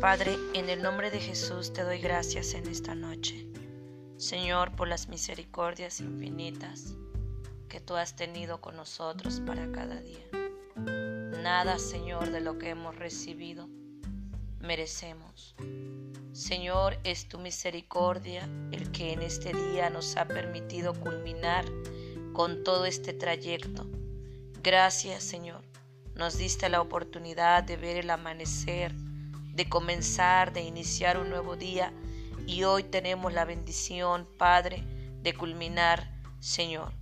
Padre, en el nombre de Jesús te doy gracias en esta noche. Señor, por las misericordias infinitas que tú has tenido con nosotros para cada día. Nada, Señor, de lo que hemos recibido merecemos. Señor, es tu misericordia el que en este día nos ha permitido culminar con todo este trayecto. Gracias, Señor. Nos diste la oportunidad de ver el amanecer de comenzar, de iniciar un nuevo día y hoy tenemos la bendición, Padre, de culminar, Señor.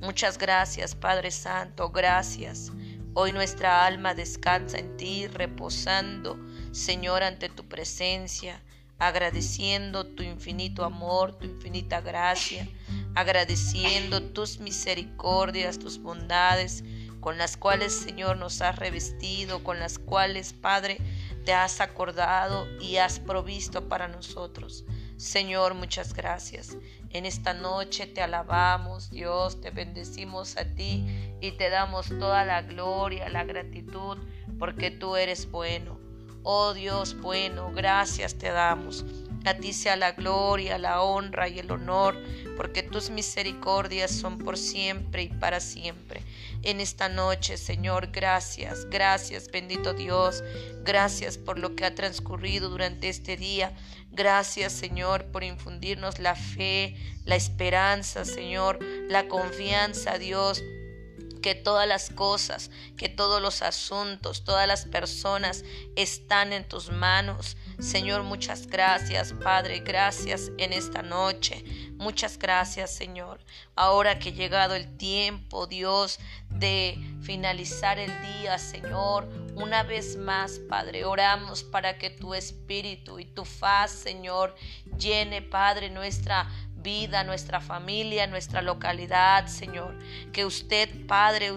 Muchas gracias, Padre Santo, gracias. Hoy nuestra alma descansa en ti, reposando, Señor, ante tu presencia, agradeciendo tu infinito amor, tu infinita gracia, agradeciendo tus misericordias, tus bondades, con las cuales, Señor, nos has revestido, con las cuales, Padre, te has acordado y has provisto para nosotros. Señor, muchas gracias. En esta noche te alabamos, Dios, te bendecimos a ti y te damos toda la gloria, la gratitud, porque tú eres bueno. Oh Dios bueno, gracias te damos. A ti sea la gloria, la honra y el honor, porque tus misericordias son por siempre y para siempre. En esta noche, Señor, gracias, gracias, bendito Dios, gracias por lo que ha transcurrido durante este día. Gracias, Señor, por infundirnos la fe, la esperanza, Señor, la confianza, Dios que todas las cosas, que todos los asuntos, todas las personas están en tus manos. Señor, muchas gracias, Padre, gracias en esta noche. Muchas gracias, Señor. Ahora que ha llegado el tiempo, Dios, de finalizar el día, Señor, una vez más, Padre, oramos para que tu espíritu y tu faz, Señor, llene, Padre, nuestra vida, nuestra familia, nuestra localidad, Señor. Que usted, Padre,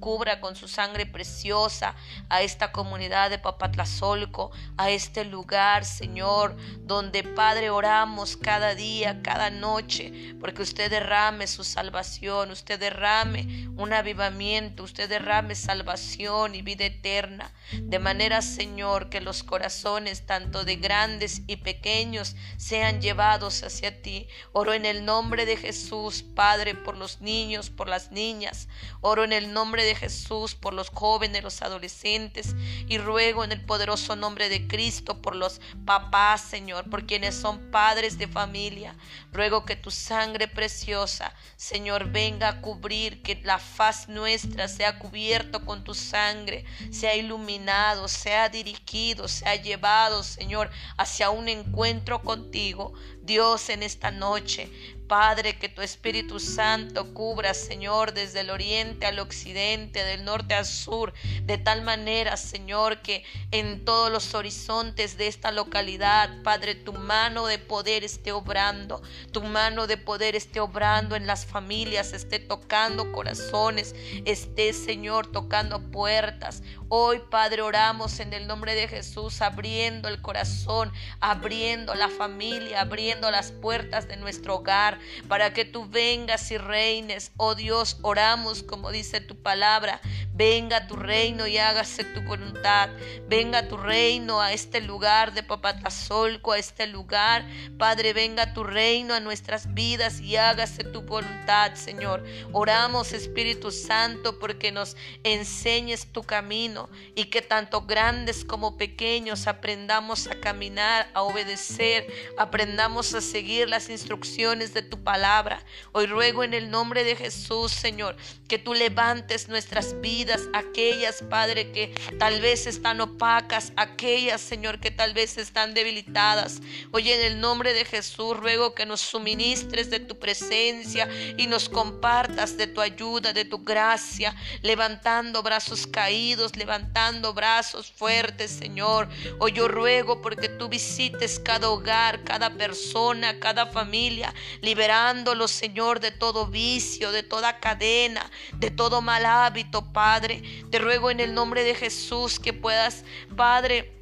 cubra con su sangre preciosa a esta comunidad de Papatlazolco, a este lugar, Señor, donde, Padre, oramos cada día, cada noche, porque usted derrame su salvación, usted derrame un avivamiento, usted derrame salvación y vida eterna. De manera, Señor, que los corazones, tanto de grandes y pequeños, sean llevados hacia ti. Oro en el nombre de Jesús, Padre, por los niños, por las niñas. Oro en el nombre de Jesús, por los jóvenes, los adolescentes. Y ruego en el poderoso nombre de Cristo por los papás, Señor, por quienes son padres de familia. Ruego que tu sangre preciosa, Señor, venga a cubrir, que la faz nuestra sea cubierto con tu sangre, sea iluminado, sea dirigido, sea llevado, Señor, hacia un encuentro contigo. Dios, en esta noche, Padre, que tu Espíritu Santo cubra, Señor, desde el oriente al occidente, del norte al sur, de tal manera, Señor, que en todos los horizontes de esta localidad, Padre, tu mano de poder esté obrando, tu mano de poder esté obrando en las familias, esté tocando corazones, esté, Señor, tocando puertas. Hoy, Padre, oramos en el nombre de Jesús, abriendo el corazón, abriendo la familia, abriendo las puertas de nuestro hogar, para que tú vengas y reines. Oh Dios, oramos como dice tu palabra. Venga tu reino y hágase tu voluntad. Venga tu reino a este lugar de Papatazolco, a este lugar. Padre, venga tu reino a nuestras vidas y hágase tu voluntad, Señor. Oramos, Espíritu Santo, porque nos enseñes tu camino y que tanto grandes como pequeños aprendamos a caminar, a obedecer, aprendamos a seguir las instrucciones de tu palabra. Hoy ruego en el nombre de Jesús, Señor, que tú levantes nuestras vidas, aquellas, Padre, que tal vez están opacas, aquellas, Señor, que tal vez están debilitadas. Hoy en el nombre de Jesús ruego que nos suministres de tu presencia y nos compartas de tu ayuda, de tu gracia, levantando brazos caídos, levantando brazos fuertes, Señor. Hoy yo ruego porque tú visites cada hogar, cada persona, cada familia, liberándolos, Señor, de todo vicio, de toda cadena, de todo mal hábito, Padre. Te ruego en el nombre de Jesús que puedas, Padre,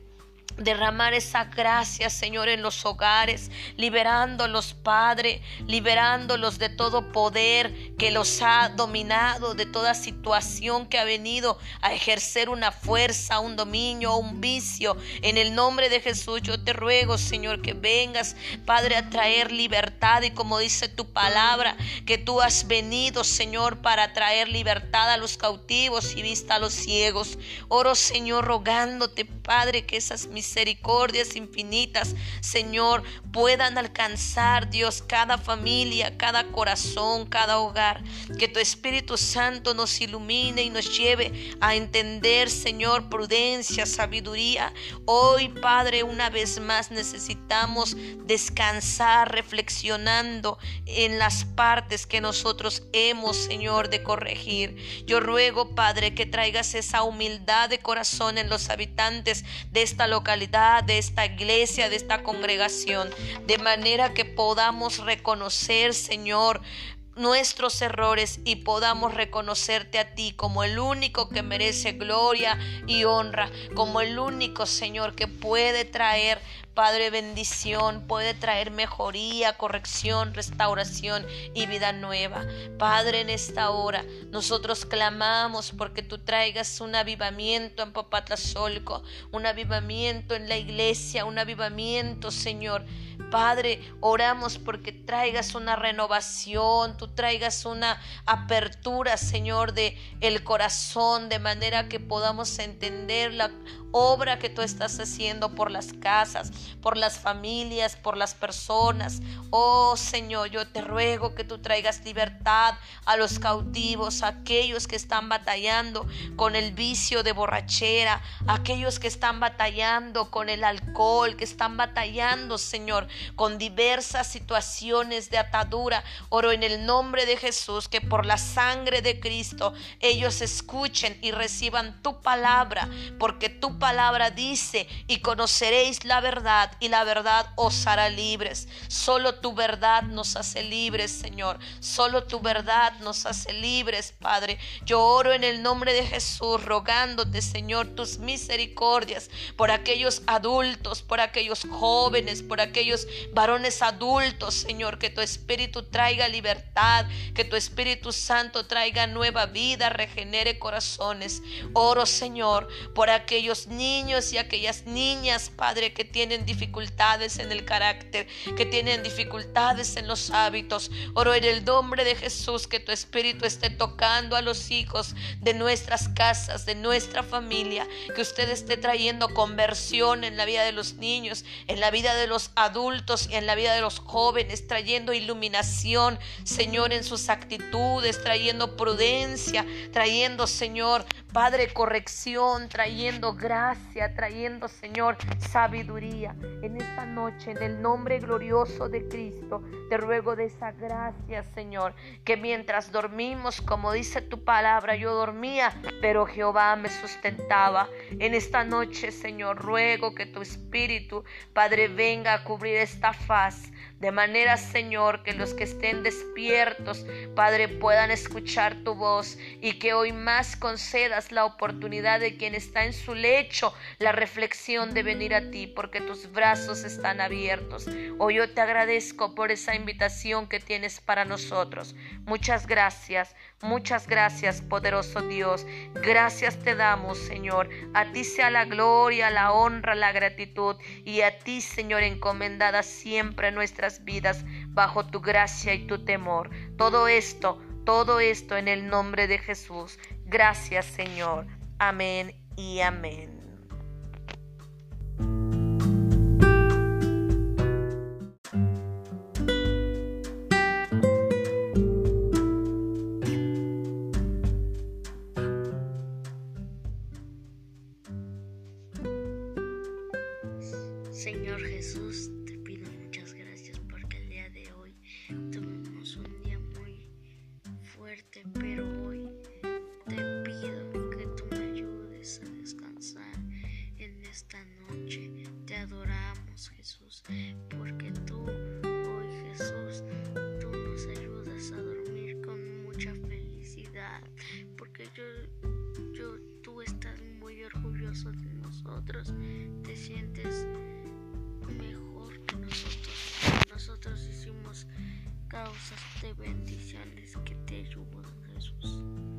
derramar esa gracia, Señor, en los hogares, liberándolos, Padre, liberándolos de todo poder que los ha dominado, de toda situación que ha venido a ejercer una fuerza, un dominio, un vicio. En el nombre de Jesús yo te ruego, Señor, que vengas, Padre, a traer libertad y como dice tu palabra, que tú has venido, Señor, para traer libertad a los cautivos y vista a los ciegos. Oro, Señor, rogándote, Padre, que esas misericordias infinitas, Señor, puedan alcanzar, Dios, cada familia, cada corazón, cada hogar. Que tu Espíritu Santo nos ilumine y nos lleve a entender, Señor, prudencia, sabiduría. Hoy, Padre, una vez más necesitamos descansar reflexionando en las partes que nosotros hemos, Señor, de corregir. Yo ruego, Padre, que traigas esa humildad de corazón en los habitantes de esta localidad, de esta iglesia, de esta congregación, de manera que podamos reconocer, Señor, nuestros errores y podamos reconocerte a ti como el único que merece gloria y honra, como el único Señor que puede traer Padre, bendición puede traer mejoría, corrección, restauración y vida nueva. Padre, en esta hora nosotros clamamos porque tú traigas un avivamiento en Papatlazolco, un avivamiento en la iglesia, un avivamiento, Señor. Padre, oramos porque traigas una renovación, tú traigas una apertura, Señor, de el corazón, de manera que podamos entender la obra que tú estás haciendo por las casas, por las familias, por las personas. Oh Señor, yo te ruego que tú traigas libertad a los cautivos, a aquellos que están batallando con el vicio de borrachera, aquellos que están batallando con el alcohol, que están batallando, Señor, con diversas situaciones de atadura. Oro en el nombre de Jesús que por la sangre de Cristo ellos escuchen y reciban tu palabra, porque tu palabra dice, y conoceréis la verdad, y la verdad os hará libres. Solo tu verdad nos hace libres, Señor. Solo tu verdad nos hace libres, Padre. Yo oro en el nombre de Jesús, rogándote, Señor, tus misericordias por aquellos adultos, por aquellos jóvenes, por aquellos varones adultos, Señor, que tu Espíritu traiga libertad, que tu Espíritu Santo traiga nueva vida, regenere corazones. Oro, Señor, por aquellos niños y aquellas niñas, Padre, que tienen dificultades en el carácter, que tienen dificultades en los hábitos. Oro en el nombre de Jesús que tu Espíritu esté tocando a los hijos de nuestras casas, de nuestra familia, que usted esté trayendo conversión en la vida de los niños, en la vida de los adultos y en la vida de los jóvenes, trayendo iluminación, Señor, en sus actitudes, trayendo prudencia, trayendo, Señor, Padre, corrección, trayendo gracia, trayendo, Señor, sabiduría. En esta noche, en el nombre glorioso de Cristo, te ruego de esa gracia, Señor, que mientras dormimos, como dice tu palabra, yo dormía, pero Jehová me sustentaba. En esta noche, Señor, ruego que tu Espíritu, Padre, venga a cubrir esta faz de manera, Señor, que los que estén despiertos, Padre, puedan escuchar tu voz y que hoy más concedas la oportunidad de quien está en su lecho la reflexión de venir a ti, porque tus brazos están abiertos. Hoy yo te agradezco por esa invitación que tienes para nosotros. Muchas gracias. Muchas gracias, poderoso Dios. Gracias te damos, Señor. A ti sea la gloria, la honra, la gratitud. Y a ti, Señor, encomendada siempre nuestras vidas bajo tu gracia y tu temor. Todo esto, todo esto en el nombre de Jesús. Gracias, Señor. Amén y amén. pero hoy te pido que tú me ayudes a descansar en esta noche. Te adoramos, Jesús, porque tú hoy, Jesús, tú nos ayudas a dormir con mucha felicidad, porque yo, yo, tú estás muy orgulloso de nosotros, te sientes mejor que nosotros. Nosotros hicimos causas de bendiciones que te ayudan Jesús.